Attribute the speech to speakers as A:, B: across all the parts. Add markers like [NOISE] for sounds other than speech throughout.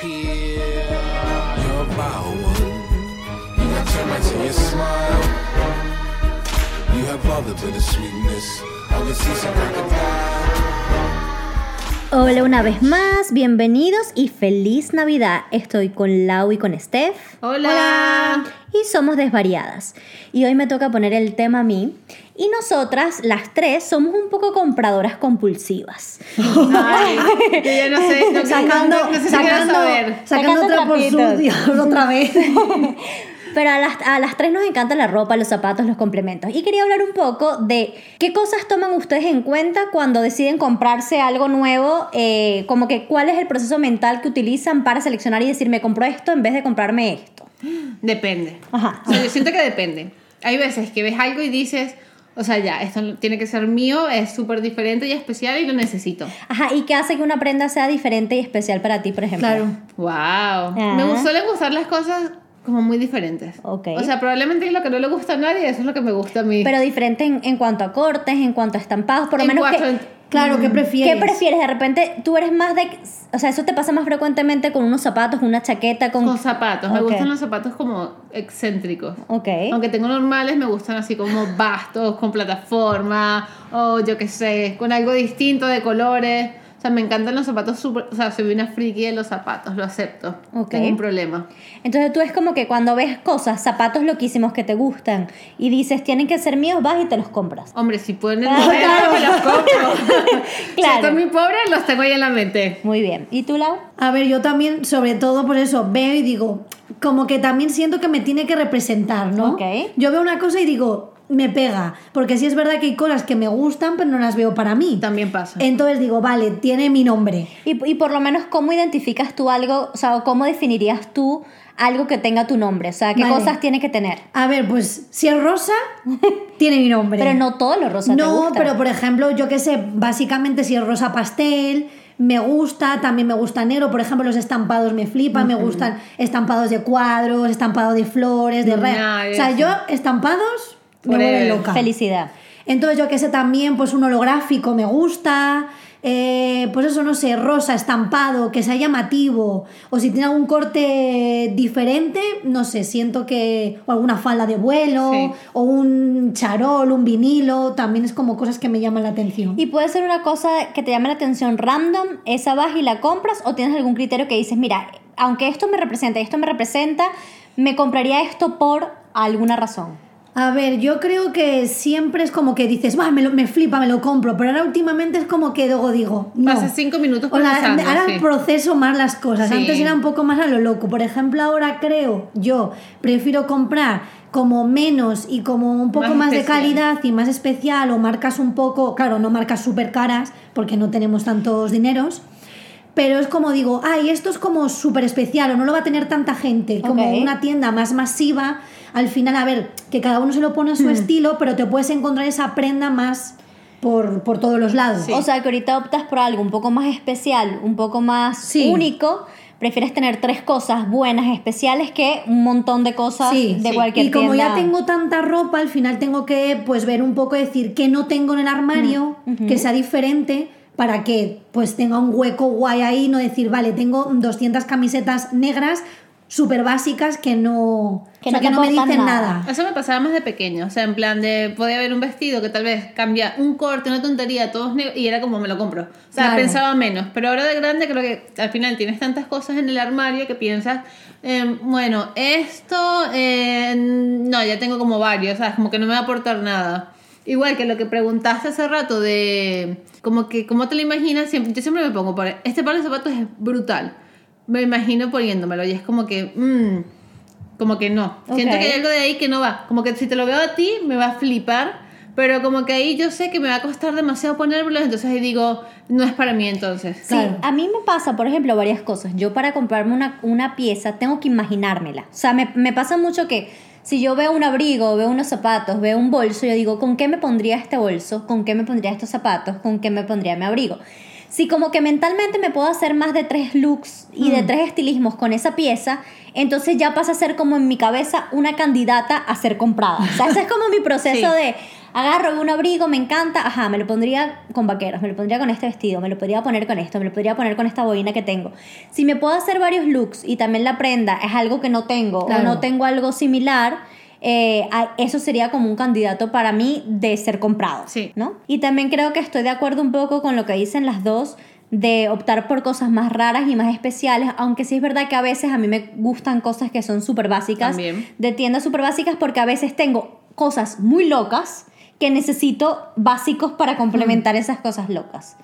A: appear. You're about one. You got termites in your smile. You have all the bittersweetness. I can see some crocodile.
B: Hola una vez más, bienvenidos y feliz Navidad. Estoy con Lau y con Steph.
C: Hola.
B: Y somos desvariadas. Y hoy me toca poner el tema a mí. Y nosotras, las tres, somos un poco compradoras compulsivas.
C: Ay, yo ya no sé, no,
D: sacando,
C: no, no sé si quiero
D: sacando,
C: saber.
D: otra vez. [LAUGHS]
B: Pero a las, a las tres nos encanta la ropa, los zapatos, los complementos. Y quería hablar un poco de qué cosas toman ustedes en cuenta cuando deciden comprarse algo nuevo. eh, como que cuál es el proceso mental que utilizan para seleccionar y decir, me compro esto en vez de comprarme esto.
C: Depende.
B: Ajá.
C: O sea, yo siento que depende. Hay veces que ves algo y dices, o sea, ya, esto tiene que ser mío, es súper diferente y especial y lo necesito.
B: Ajá, ¿y qué hace que una prenda sea diferente y especial para ti, por ejemplo?
D: Claro.
C: Wow. Me
B: Ah.
C: suelen gustar las cosas como muy diferentes.
B: Ok.
C: O sea, probablemente lo que no le gusta a nadie, eso es lo que me gusta a mí.
B: Pero diferente en, en cuanto a cortes, en cuanto a estampados, por lo
C: En
B: menos
C: cuanto
B: que...
C: a-
D: Claro, ¿qué prefieres?
B: ¿Qué prefieres? De repente, tú eres más de... O sea, eso te pasa más frecuentemente con unos zapatos, una chaqueta, con...
C: Con zapatos. Me gustan los zapatos como excéntricos.
B: Ok.
C: Aunque tengo normales, me gustan así como [LAUGHS] bastos, con plataforma, o yo qué sé, con algo distinto de colores. O sea, me encantan los zapatos súper. O sea, soy una friki de los zapatos, lo acepto.
B: Ok.
C: Tengo un problema.
B: Entonces tú es como que cuando ves cosas, zapatos loquísimos que te gustan y dices, tienen que ser míos, vas y te los compras.
C: Hombre, si el
B: Ah, claro.
C: me los compro. [LAUGHS] Si
B: Claro.
C: estoy muy pobre, los tengo ahí en la mente.
B: Muy bien. ¿Y tú, Lau?
D: A ver, yo también, sobre todo por eso, veo y digo, como que también siento que me tiene que representar, ¿no?
B: Ok.
D: Yo veo una cosa y digo, me pega. Porque sí es verdad que hay cosas que me gustan, pero no las veo para mí.
C: También pasa.
D: Entonces digo, vale, tiene mi nombre.
B: Y, y por lo menos, ¿cómo identificas tú algo? O sea, o ¿cómo definirías tú algo que tenga tu nombre? O sea, ¿qué
D: Vale.
B: cosas tiene que tener?
D: A ver, pues si es rosa, [LAUGHS] tiene mi nombre.
B: Pero no todo lo rosa te
D: No,
B: gusta.
D: pero por ejemplo, yo qué sé, básicamente si es rosa pastel, me gusta, también me gusta negro, por ejemplo, los estampados me flipan, me gustan estampados de cuadros, estampado de flores, de re.
C: Nice.
D: O sea, yo estampados me vuelven loca.
B: Felicidad.
D: Entonces, yo que sé también, pues un holográfico me gusta. eh, pues eso, no sé, rosa, estampado, que sea llamativo. O si tiene algún corte diferente, no sé, siento que. O alguna falda de vuelo,
C: Sí.
D: o un charol, un vinilo, también es como cosas que me llaman la atención.
B: Y puede ser una cosa que te llame la atención random, esa vas y la compras, o tienes algún criterio que dices, mira, aunque esto me representa y esto me representa, me compraría esto por alguna razón.
D: A ver, yo creo que siempre es como que dices, "Buah, me, me flipa, me lo compro, pero ahora últimamente es como que luego digo, no.
C: Pasas cinco minutos procesando,
D: ahora
C: sí.
D: proceso más las cosas.
C: Sí.
D: Antes era un poco más a lo loco. Por ejemplo, ahora creo, yo prefiero comprar como menos y como un poco
C: Más
D: más, de calidad y más especial o marcas un poco, claro, no marcas súper caras porque no tenemos tantos dineros. Pero es como digo, ay, esto es como súper especial o no lo va a tener tanta gente, como una tienda más masiva. Al final, a ver, que cada uno se lo pone a su
C: Hmm.
D: estilo, pero te puedes encontrar esa prenda más por, por todos los lados.
C: Sí.
B: O sea, que ahorita optas por algo un poco más especial, un poco más
D: Sí.
B: único. Prefieres tener tres cosas buenas, especiales, que un montón de cosas
D: Sí,
B: de cualquier
D: Y como
B: tienda.
D: ya tengo tanta ropa, al final tengo que pues ver un poco, decir qué no tengo en el armario,
B: Mm,
D: que sea diferente para que pues tenga un hueco guay ahí, no decir, vale, tengo 200 camisetas negras súper básicas que no,
B: Que
D: o sea,
B: no
D: que no me dicen
B: nada.
D: nada.
C: Eso me pasaba más de pequeño, o sea, en plan de podía haber un vestido que tal vez cambia un corte, una tontería, todos negros, y era como me lo compro. O sea,
D: Claro.
C: pensaba menos, pero ahora de grande creo que al final tienes tantas cosas en el armario que piensas, eh, bueno, esto, eh, no, ya tengo como varios, ¿sabes? Como que no me va a aportar nada. Igual que lo que preguntaste hace rato de como que cómo te lo imaginas, siempre, yo siempre me pongo por este par de zapatos es brutal. Me imagino poniéndomelo y es como que mm, como que no. Siento
B: Ok.
C: que hay algo de ahí que no va. Como que si te lo veo a ti, me va a flipar. Pero como que ahí yo sé que me va a costar demasiado ponérmelo, entonces ahí digo, no es para mí entonces.
B: Sí,
D: Claro.
B: a mí me pasa, por ejemplo, varias cosas. Yo para comprarme una, una pieza tengo que imaginármela. O sea, me, me pasa mucho que si yo veo un abrigo, veo unos zapatos, veo un bolso, yo digo, ¿con qué me pondría este bolso? ¿Con qué me pondría estos zapatos? ¿Con qué me pondría mi abrigo? Si como que mentalmente me puedo hacer más de tres looks y de tres estilismos con esa pieza, entonces ya pasa a ser como en mi cabeza una candidata a ser comprada. O sea, ese es como mi [LAUGHS] proceso
C: Sí.
B: de, agarro un abrigo, me encanta, ajá, me lo pondría con vaqueros, me lo pondría con este vestido, me lo podría poner con esto, me lo podría poner con esta boina que tengo. Si me puedo hacer varios looks y también la prenda es algo que no tengo
D: Claro.
B: o no tengo algo similar, eh, eso sería como un candidato para mí de ser comprado.
C: Sí.
B: ¿no? Y también creo que estoy de acuerdo un poco con lo que dicen las dos de optar por cosas más raras y más especiales, aunque sí es verdad que a veces a mí me gustan cosas que son súper básicas,
C: También.
B: de tiendas súper básicas, porque a veces tengo cosas muy locas que necesito básicos para complementar esas cosas locas.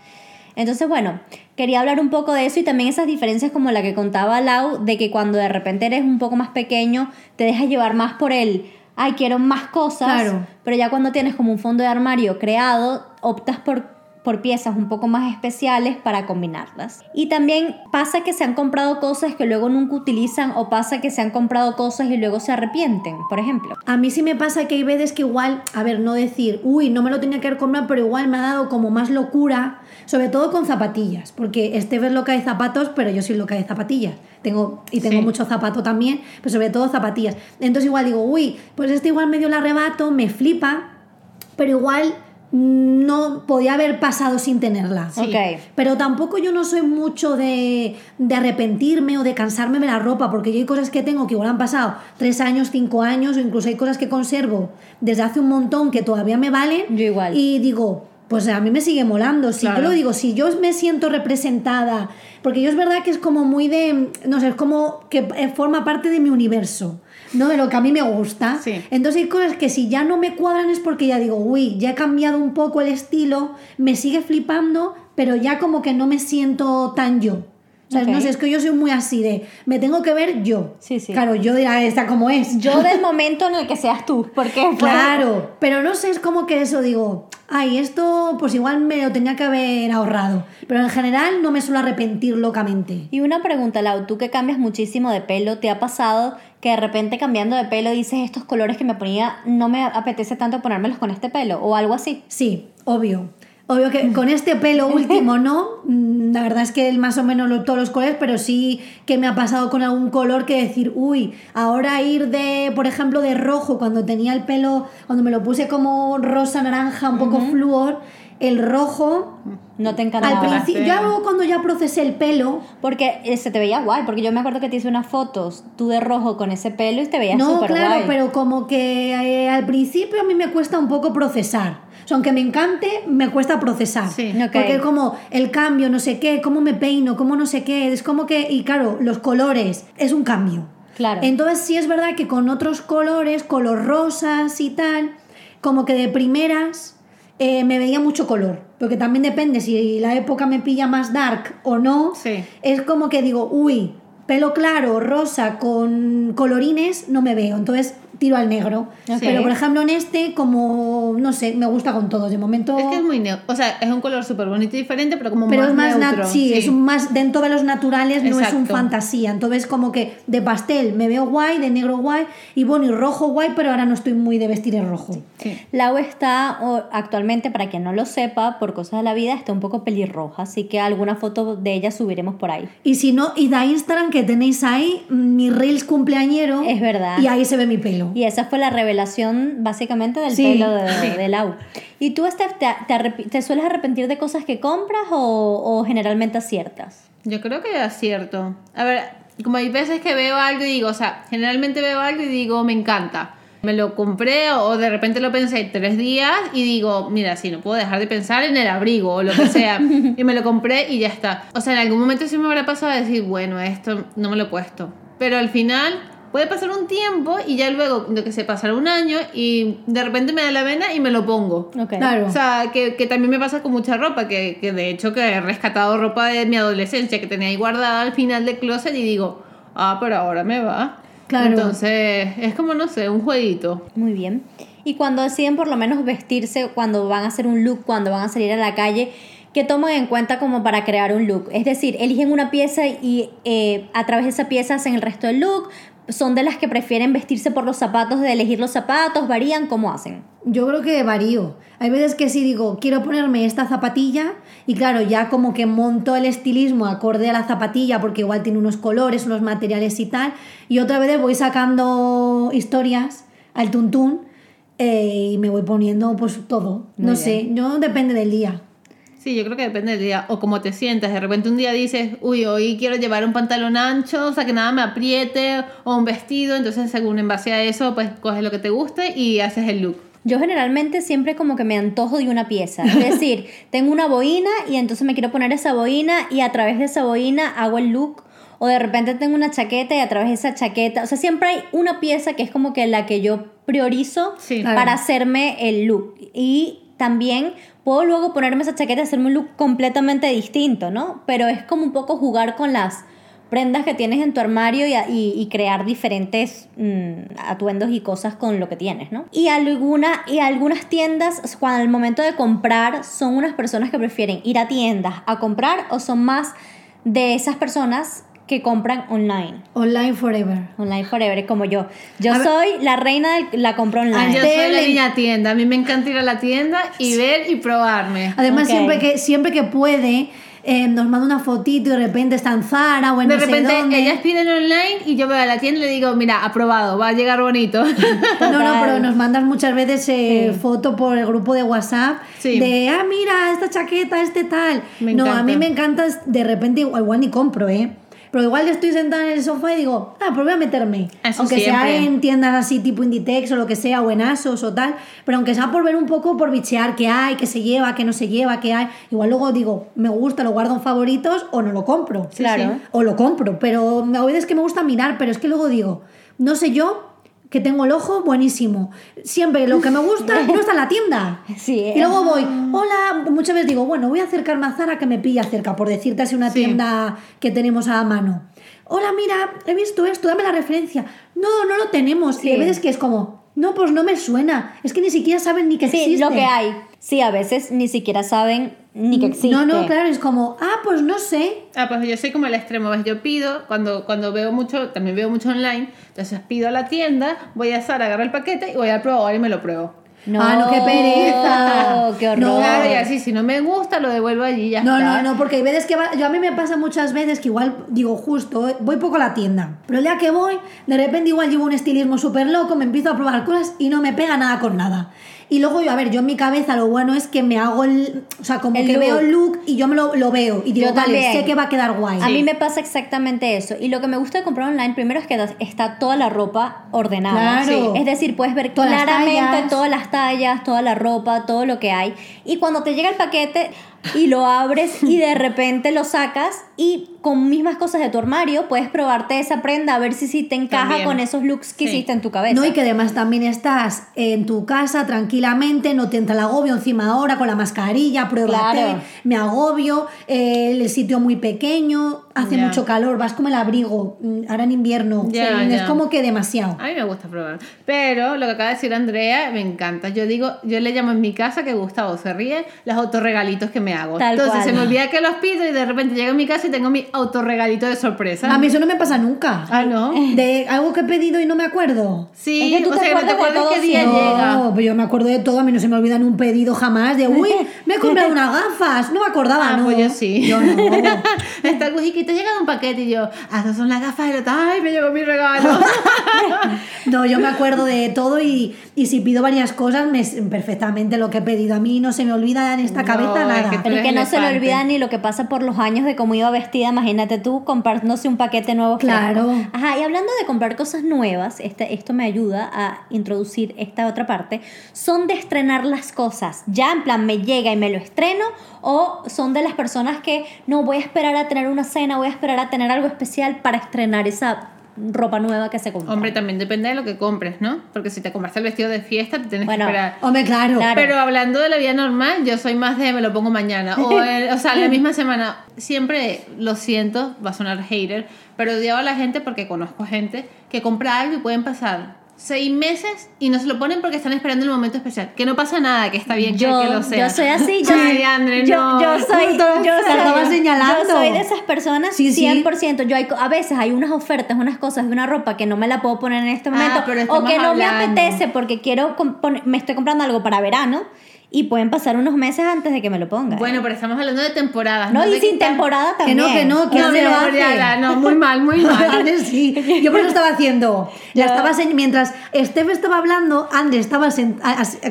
B: Entonces, bueno, quería hablar un poco de eso y también esas diferencias como la que contaba Lau, de que cuando de repente eres un poco más pequeño, te dejas llevar más por el, ay, quiero más cosas,
D: Claro.
B: pero ya cuando tienes como un fondo de armario creado, optas por, por piezas un poco más especiales para combinarlas. Y también pasa que se han comprado cosas que luego nunca utilizan o pasa que se han comprado cosas y luego se arrepienten, por ejemplo.
D: A mí sí me pasa que hay veces que igual, a ver, no decir, uy, no me lo tenía que haber comprado, pero igual me ha dado como más locura, sobre todo con zapatillas, porque Esteve es loca de zapatos, pero yo soy loca de zapatillas. Tengo, y tengo
C: Sí.
D: mucho zapato también, pero sobre todo zapatillas. Entonces igual digo, uy, pues este igual medio el arrebato, me flipa, pero igual no podía haber pasado sin tenerla.
C: Sí.
B: Ok.
D: Pero tampoco yo no soy mucho de, de arrepentirme o de cansarme de la ropa, porque yo hay cosas que tengo que igual han pasado tres años, cinco años, o incluso hay cosas que conservo desde hace un montón que todavía me valen.
B: Yo igual.
D: Y digo, pues a mí me sigue molando. Si
C: Claro.
D: yo lo digo, si yo me siento representada, porque yo es verdad que es como muy de, no sé, es como que eh, forma parte de mi universo. ¿No? De lo que a mí me gusta.
C: Sí.
D: Entonces hay cosas que si ya no me cuadran es porque ya digo, uy, ya he cambiado un poco el estilo, me sigue flipando, pero ya como que no me siento tan yo. O sea,
B: Ok.
D: no sé, es que yo soy muy así de, me tengo que ver yo.
B: Sí, sí.
D: Claro, yo dirá, esta como es.
B: Yo del momento en el que seas tú, porque
D: Claro, pero no sé, es como que eso digo, ay, esto pues igual me lo tenía que haber ahorrado. Pero en general no me suelo arrepentir locamente.
B: Y una pregunta, Lau, tú que cambias muchísimo de pelo, ¿te ha pasado que de repente cambiando de pelo dices estos colores que me ponía, no me apetece tanto ponérmelos con este pelo o algo así?
D: Sí, obvio. Obvio que con este pelo [LAUGHS] último no, Mm, la verdad es que más o menos lo- todos los colores, pero sí que me ha pasado con algún color que decir, uy, ahora ir de, por ejemplo, de rojo cuando tenía el pelo, cuando me lo puse como rosa, naranja, un poco flúor, el rojo,
B: No te
D: al
B: encantaba.
D: principio,
C: sí.
D: ya luego cuando ya procesé el pelo,
B: Porque eh, se te veía guay, porque yo me acuerdo que te hice unas fotos tú de rojo con ese pelo y te veías
D: No,
B: súper
D: claro,
B: guay.
D: pero como que eh, al principio a mí me cuesta un poco procesar. O sea, aunque me encante, me cuesta procesar.
C: Sí.
B: Ok.
D: Porque como el cambio, no sé qué, cómo me peino, cómo no sé qué, es como que, y claro, los colores, es un cambio.
B: Claro.
D: Entonces sí es verdad que con otros colores, color rosas y tal, como que de primeras eh, me veía mucho color. Porque también depende si la época me pilla más dark o no.
C: Sí.
D: Es como que digo, uy, pelo claro, rosa, con colorines, no me veo. Entonces tiro al negro. Pero por ejemplo en este, como, no sé, me gusta con todos. De momento...
C: Es que es muy neutro. O sea, es un color súper bonito y diferente, pero como
D: Pero
C: más
D: es más
C: neutro.
D: sí, es un más dentro de los naturales, no es un fantasía. Entonces, como que de pastel me veo guay, de negro guay, y bueno, y rojo guay, pero ahora no estoy muy de vestir el rojo.
C: Sí.
B: Lau está actualmente, para quien no lo sepa, por cosas de la vida, está un poco pelirroja, así que alguna foto de ella subiremos por ahí.
D: Y si no, id a Instagram que tenéis ahí mi Reels cumpleañero.
B: Es verdad.
D: Y ahí se ve mi pelo.
B: Y esa fue la revelación básicamente del
D: Sí,
B: pelo de,
C: sí.
B: de Lau. ¿Y tú, Steph, te, te te sueles arrepentir de cosas que compras o, o generalmente aciertas?
C: Yo creo que acierto. A ver, como hay veces que veo algo y digo, o sea, generalmente veo algo y digo, me encanta. Me lo compré o de repente lo pensé tres días y digo, mira, sí, no puedo dejar de pensar en el abrigo o lo que sea. [LAUGHS] y me lo compré y ya está. O sea, en algún momento sí me habrá pasado a decir, bueno, esto no me lo he puesto. Pero al final puede pasar un tiempo y ya luego, de que se pasará un año y de repente me da la vena y me lo pongo.
B: Ok.
D: Claro.
C: O sea, que, que también me pasa con mucha ropa, que, que de hecho que he rescatado ropa de mi adolescencia que tenía ahí guardada al final del closet y digo, ah, pero ahora me va.
D: Claro.
C: Entonces, es como, no sé, un jueguito.
B: Muy bien. Y cuando deciden por lo menos vestirse, cuando van a hacer un look, cuando van a salir a la calle, ¿qué toman en cuenta como para crear un look? Es decir, eligen una pieza y eh, a través de esa pieza hacen el resto del look. Son de las que prefieren vestirse por los zapatos, de elegir los zapatos, varían, ¿cómo hacen?
D: Yo creo que varío. Hay veces que sí digo, quiero ponerme esta zapatilla y claro, ya como que monto el estilismo acorde a la zapatilla porque igual tiene unos colores, unos materiales y tal. Y otra vez voy sacando historias al tuntún eh, y me voy poniendo pues todo.
B: Muy
D: no
B: bien.
D: sé, no depende del día.
C: Sí, yo creo que depende del día o cómo te sientas. De repente un día dices, uy, hoy quiero llevar un pantalón ancho, o sea, que nada me apriete, o un vestido. Entonces, según en base a eso, pues coges lo que te guste y haces el look.
B: Yo generalmente siempre como que me antojo de una pieza. Es [LAUGHS] decir, tengo una boina y entonces me quiero poner esa boina y a través de esa boina hago el look. O de repente tengo una chaqueta y a través de esa chaqueta. O sea, siempre hay una pieza que es como que la que yo priorizo
C: Sí.
B: para
D: Claro.
B: hacerme el look. Y también puedo luego ponerme esa chaqueta y hacerme un look completamente distinto, ¿no? Pero es como un poco jugar con las prendas que tienes en tu armario y, crear diferentes mm, atuendos y cosas con lo que tienes, ¿no? Y, alguna, y algunas tiendas, cuando al momento de comprar, son unas personas que prefieren ir a tiendas a comprar o son más de esas personas que compran online.
D: Online forever.
B: Online forever, como yo. Yo
D: A ver-
B: soy la reina de la compra
C: Yo
B: online.
D: Antes-
C: soy la niña tienda. A mí me encanta ir a la tienda y ver y probarme.
D: Además,
B: Ok.
D: siempre, que, siempre que puede, eh, nos manda una fotito y de repente está en Zara o en
C: De
D: no sé
C: repente
D: dónde.
C: ellas piden online y yo voy a la tienda y le digo, mira, aprobado, va a llegar bonito. [LAUGHS]
D: No, no, pero nos mandas muchas veces eh,
B: Sí.
D: foto por el grupo de WhatsApp
C: Sí.
D: de, ah, mira, esta chaqueta, este tal.
C: Me
D: no, a
C: encanta.
D: mí me encanta, de repente igual, igual ni compro, ¿eh? Pero igual estoy sentada en el sofá y digo, ah, pues voy a meterme.
C: Eso
D: aunque sea en tiendas así tipo Inditex o lo que sea, o en Asos o tal, pero aunque sea por ver un poco, por bichear qué hay, qué se lleva, qué no se lleva, qué hay. Igual luego digo, me gusta, lo guardo en favoritos o no lo compro.
B: Claro.
C: sí.
D: O lo compro, pero a veces que me gusta mirar, pero es que luego digo, no sé yo que tengo el ojo buenísimo. Siempre lo que me gusta [LAUGHS] no está en la tienda.
B: Sí,
D: Y luego voy, hola, muchas veces digo, bueno, voy a acercarme a Zara que me pilla cerca, por decirte así una
C: Sí.
D: tienda que tenemos a mano. Hola, mira, he visto esto, dame la referencia. No, no lo tenemos.
B: Sí.
D: Y hay veces que es como, no, pues no me suena. Es que ni siquiera saben ni que
B: Sí,
D: existe.
B: lo que hay. Sí, a veces ni siquiera saben ni que existe.
D: No, no, claro, es como, ah, pues no sé.
C: Ah, pues yo soy como el extremo, ¿ves? Yo pido, cuando, cuando veo mucho, también veo mucho online, entonces pido a la tienda, voy a Zara, agarro el paquete y voy al probador y me lo pruebo.
B: No,
D: Ah, no, qué pereza. [LAUGHS]
B: Qué horror.
D: No.
C: Claro, y así, si no me gusta, lo devuelvo allí ya
D: No,
C: está.
D: no, no, porque hay veces que va- yo a mí me pasa muchas veces que igual digo justo, eh, voy poco a la tienda, pero el día que voy, de repente igual llevo un estilismo súper loco, me empiezo a probar cosas y no me pega nada con nada. Y luego yo, a ver, yo en mi cabeza lo bueno es que me hago el, o sea, como
B: El
D: que
B: look.
D: veo el look y yo me lo, lo veo y digo,
B: Yo
D: vale,
B: también.
D: sé que va a quedar guay.
B: A mí me pasa exactamente eso. Y lo que me gusta de comprar online, primero es que está toda la ropa ordenada.
D: Claro.
B: Es decir, puedes ver
D: Todas
B: claramente todas las tallas, toda la ropa, todo lo que hay. Y cuando te llega el paquete y lo abres y de repente lo sacas y con mismas cosas de tu armario puedes probarte esa prenda a ver si, si te encaja
C: También.
B: con esos looks que
C: Sí.
B: hiciste en tu cabeza.
D: No, y que además también estás en tu casa tranquilamente, no te entra el agobio encima ahora con la mascarilla, pruébate,
B: Claro.
D: me agobio, eh, el sitio muy pequeño, hace
C: Ya.
D: mucho calor, vas como el abrigo, mm, ahora en invierno,
C: Ya,
D: es
C: ya.
D: como que demasiado.
C: A mí me gusta probar. Pero lo que acaba de decir Andrea me encanta. Yo digo, yo le llamo en mi casa que Gustavo se ríe los autorregalitos que me hago.
B: Tal
C: Entonces
B: cual.
C: se me olvida que los pido y de repente llego a mi casa y tengo mi autorregalito de sorpresa.
D: A mí eso no me pasa nunca.
C: Ah, ¿no? [LAUGHS]
D: De algo que he pedido y no me acuerdo.
C: Sí,
B: Es que tú
C: o
B: te
C: sea, que no te
B: acuerdas de
C: acuerdas qué día
B: siempre.
C: llega.
D: No, pero yo me acuerdo de todo, a mí no se me olvida en un pedido jamás de, uy, me he comprado [LAUGHS] unas gafas, no me acordaba,
C: Ah,
D: ¿no?
C: pues yo sí.
D: Yo no. [LAUGHS]
C: Está que te llega un paquete y yo, ah, esas son las gafas de la ay, me llegó mi regalo. [LAUGHS]
D: No, yo me acuerdo de todo y, y si pido varias cosas, me perfectamente lo que he pedido. A mí no se me olvida en esta
C: No,
D: cabeza
C: es
D: nada.
C: que
B: Pero es que
C: Eres
B: no se le olvida ni lo que pasa por los años de cómo iba vestida. Imagínate tú comprándose un paquete nuevo. fresco.
D: Claro.
B: Ajá, y hablando de comprar cosas nuevas, este, esto me ayuda a introducir esta otra parte. Son de estrenar las cosas. Ya en plan me llega y me lo estreno. O son de las personas que no voy a esperar a tener una cena, voy a esperar a tener algo especial para estrenar esa ropa nueva que se compró.
C: Hombre, también depende de lo que compres, ¿no? Porque si te compraste el vestido de fiesta, te tienes
B: Bueno,
C: que esperar.
D: Hombre, claro.
B: Claro.
C: Pero hablando de la vida normal, yo soy más de me lo pongo mañana. O, [LAUGHS] el- o sea, la misma semana. Siempre lo siento, va a sonar hater, pero odiaba a la gente porque conozco gente que compra algo y pueden pasar seis meses y no se lo ponen porque están esperando el momento especial. Que no pasa nada, que está bien que-
B: yo,
C: que, lo sea.
B: yo soy así, yo, [LAUGHS]
C: Ay, André,
B: yo,
C: no.
B: yo soy, yo soy,
D: señalando.
B: yo soy de esas personas
D: Sí, sí.
B: 100%. Yo hay, a veces hay unas ofertas, unas cosas de una ropa que no me la puedo poner en este
C: Ah,
B: momento
C: pero
B: o que no me
C: hablando.
B: apetece porque quiero me estoy comprando algo para verano y pueden pasar unos meses antes de que me lo ponga.
C: Bueno, pero estamos hablando de temporadas.
B: no, y
C: de
B: sin temporada
D: Que
B: también.
D: no, que no, que
C: No,
D: lo
C: no, ya, no, muy mal, muy mal. [LAUGHS]
D: Sí. Yo por eso estaba haciendo. La estaba mientras Steph estaba hablando, Ande estaba sen-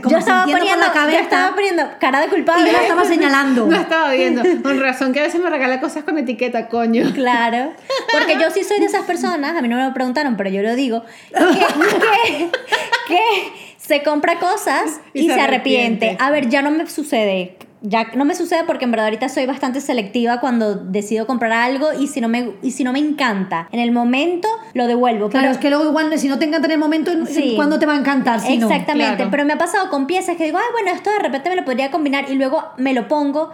D: como
B: yo estaba poniendo,
D: la cabeza
B: yo estaba poniendo cara de
D: y
B: culpable.
D: yo la estaba [LAUGHS] señalando.
C: No estaba viendo. Con razón que a veces me regala cosas con etiqueta, coño.
B: Claro, porque yo sí soy de esas personas, a mí no me lo preguntaron, pero yo lo digo, que, que, que se compra cosas [LAUGHS] y,
C: Y
B: se,
C: se
B: arrepiente.
C: arrepiente.
B: A ver, ya no me sucede. Ya no me sucede porque en verdad ahorita soy bastante selectiva cuando decido comprar algo y si no me, y si no me encanta en el momento lo devuelvo.
D: Claro,
B: pero-
D: es que luego igual si no te encanta en el momento,
B: Sí.
D: ¿cuándo te va a encantar? Si no?
B: Exactamente,
C: Claro.
B: pero me ha pasado con piezas que digo, ay, bueno, esto de repente me lo podría combinar y luego me lo pongo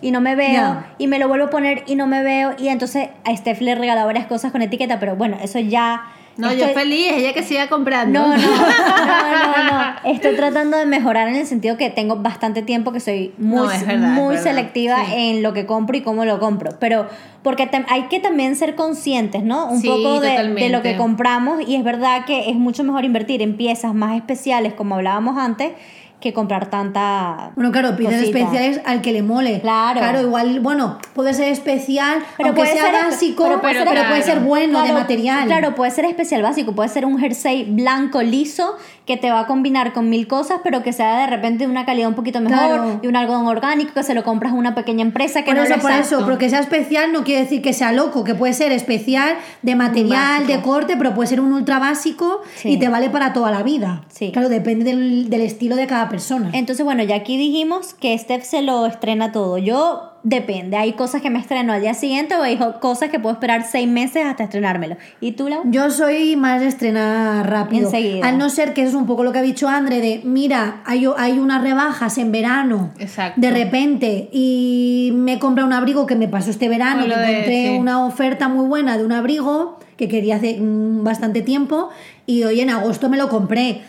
B: y no me veo y me lo vuelvo a poner y no me veo y entonces a Steph le he regalado varias cosas con etiqueta, pero bueno, eso ya...
C: No, yo feliz, ella que siga comprando.
B: No, [LAUGHS] no, no, no, no. Estoy tratando de mejorar en el sentido que tengo bastante tiempo que soy muy,
C: No, es verdad,
B: muy selectiva
C: Sí.
B: en lo que compro y cómo lo compro. Pero porque hay que también ser conscientes, ¿no? Un
C: Sí,
B: poco de, de lo que compramos y es verdad que es mucho mejor invertir en piezas más especiales, como hablábamos antes, que comprar tanta.
D: Bueno, claro,
B: cosita.
D: especiales al que le mole.
B: Claro.
D: Claro, igual, bueno, puede ser especial, aunque
B: puede
D: sea
B: ser
D: básico,
B: pero
D: pero,
B: puede ser-
D: puede ser
C: claro.
D: bueno de
B: Claro,
D: material.
B: Claro, puede ser especial básico, puede ser un jersey blanco liso que te va a combinar con mil cosas, pero que sea de repente de una calidad un poquito mejor,
D: Claro.
B: de un algodón orgánico que se lo compras a una pequeña empresa que
D: Por
B: no
D: eso,
B: lo
D: por
B: exacto.
D: eso, porque sea especial no quiere decir que sea loco, que puede ser especial de material, de corte, pero puede ser un ultra básico
B: Sí.
D: y te vale para toda la vida.
B: Sí.
D: Claro, depende del, del estilo de cada persona.
B: Entonces, bueno, ya aquí dijimos que Steph se lo estrena todo. Yo depende, hay cosas que me estreno al día siguiente o hay cosas que puedo esperar seis meses hasta estrenármelo. ¿Y tú, Lau?
D: Yo soy más de estrenar rápido.
B: Enseguida.
D: Al no ser que eso es un poco lo que ha dicho Andre, de mira, hay, hay unas rebajas en verano.
C: Exacto.
D: De repente, y me compra un abrigo que me pasó este verano, que
C: lo de-
D: encontré
C: sí.
D: una oferta muy buena de un abrigo que quería hace mm, bastante tiempo y hoy en agosto me lo compré.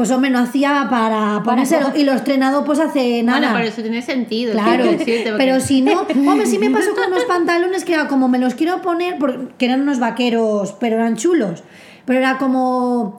D: Pues hombre, no hacía para ponérselo y lo he estrenado pues hace nada.
C: Bueno, pero eso tiene sentido.
D: Claro,
C: quiero decirte, porque-
D: pero si no, [LAUGHS] hombre, sí me pasó con unos pantalones que era como me los quiero poner, porque eran unos vaqueros, pero eran chulos, pero era como,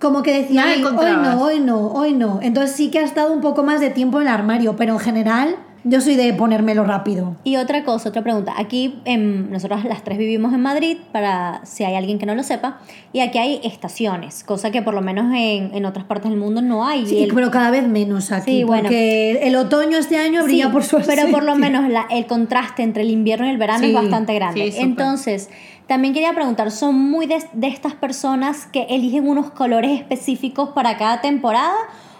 D: como que decía,
C: No la
D: "Ay, hoy
C: encontrabas".
D: no, hoy no, hoy no. Entonces sí que ha estado un poco más de tiempo en el armario, pero en general yo soy de ponérmelo rápido.
B: Y otra cosa, otra pregunta. Aquí em, nosotros las tres vivimos en Madrid, para si hay alguien que no lo sepa, y aquí hay estaciones, cosa que por lo menos en, en otras partes del mundo no hay.
D: Sí,
B: el-
D: pero cada vez menos aquí,
B: Sí, bueno.
D: porque el otoño este año brilla
B: Sí,
D: por su
B: Pero por lo
D: ausencia.
B: menos la- el contraste entre el invierno y el verano
D: Sí,
B: es bastante grande.
C: sí.
B: Entonces, también quería preguntar, ¿son muy de, de estas personas que eligen unos colores específicos para cada temporada?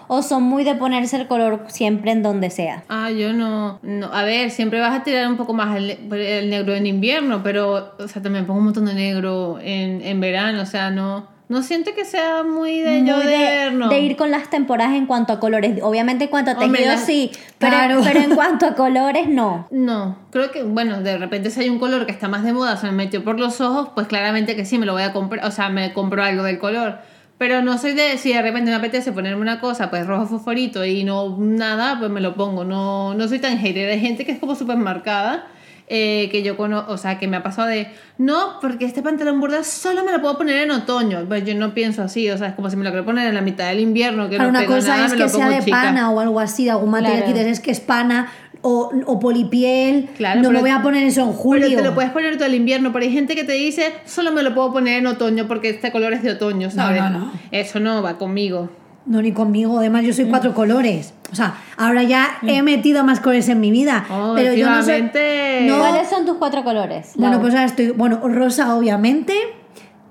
B: ¿O son muy de ponerse el color siempre en donde sea?
C: Ah, yo no, no. A ver, siempre vas a tirar un poco más el, el negro en invierno, pero, o sea, también pongo un montón de negro en, en verano, o sea, no. No siento que sea muy de yo
B: Muy
C: de,
B: de,
C: verno.
B: de ir con las temporadas en cuanto a colores. Obviamente en cuanto a
C: Hombre,
B: tejido
C: las-
B: sí, pero,
D: Claro.
B: pero en cuanto a [LAUGHS] colores no.
C: No, creo que, bueno, de repente si hay un color que está más de moda, se me metió por los ojos, pues claramente que sí, me lo voy a comprar, o sea, me compro algo del color. Pero no soy de, si de repente me apetece ponerme una cosa, pues rojo fosforito y no nada, pues me lo pongo. No, no soy tan hater. Hay gente que es como súper marcada, eh, que yo conozco, o sea, que me ha pasado de, no, porque este pantalón burda solo me lo puedo poner en otoño. Pues yo no pienso así, o sea, es como si me lo quiero poner en la mitad del invierno, que
D: Claro,
C: no
D: una
C: tengo
D: cosa
C: nada,
D: es que sea de
C: chica.
D: pana o algo así, de algún material
B: Claro.
D: que es que es pana o, o polipiel.
C: Claro,
D: no me voy a poner eso en julio.
C: Pero te lo puedes poner todo el invierno, pero hay gente que te dice, solo me lo puedo poner en otoño porque este color es de otoño, ¿sabes?
D: no, no.
C: Eso no va conmigo.
D: No, ni conmigo. Además, yo soy
C: Mm.
D: cuatro colores. O sea, ahora ya he metido más colores en mi vida.
C: Oh,
D: pero yo no
C: últimamente-
D: No.
B: ¿Cuáles son tus cuatro colores?
D: Bueno,
B: Lau?
D: pues ahora estoy. Bueno, rosa, obviamente.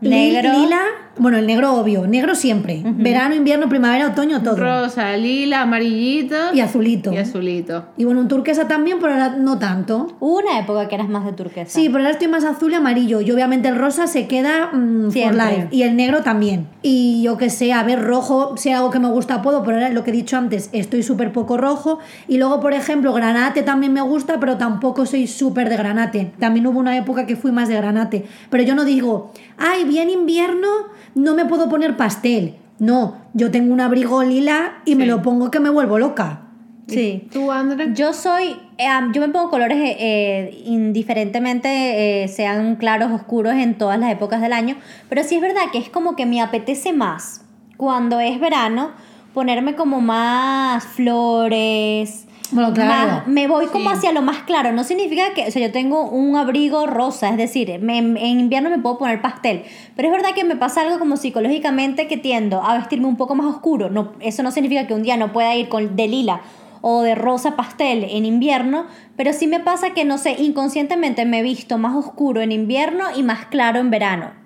B: Negro.
D: Lila. Bueno, el negro obvio. Negro siempre. Verano, invierno, primavera, otoño, todo.
C: Rosa, lila, amarillito
D: Y azulito.
C: y azulito.
D: Y bueno, un turquesa también, pero ahora no tanto.
B: Hubo una época que eras más de turquesa.
D: Sí, pero ahora estoy más azul y amarillo. Y obviamente el rosa se queda mm, for life. Y el negro también. Y yo que sé, a ver, rojo, si algo que me gusta, puedo. Pero ahora lo que he dicho antes, estoy súper poco rojo. Y luego, por ejemplo, granate también me gusta, pero tampoco soy súper de granate. También hubo una época que fui más de granate. Pero yo no digo, ay, bien invierno, no me puedo poner pastel. No, yo tengo un abrigo lila y me lo pongo que me vuelvo loca.
B: Sí.
C: ¿Tú, André?
B: Yo soy, eh, yo me pongo colores eh, eh, indiferentemente eh, sean claros, oscuros en todas las épocas del año, pero sí es verdad que es como que me apetece más cuando es verano ponerme como más flores.
D: Bueno, claro.
B: más- me voy como
C: Sí.
B: hacia lo más claro. No significa que, o sea, yo tengo un abrigo rosa, es decir, me- en invierno me puedo poner pastel. Pero es verdad que me pasa algo como psicológicamente que tiendo a vestirme un poco más oscuro. No, eso no significa que un día no pueda ir con de lila o de rosa pastel en invierno, pero sí me pasa que, no sé, inconscientemente me he visto más oscuro en invierno y más claro en verano.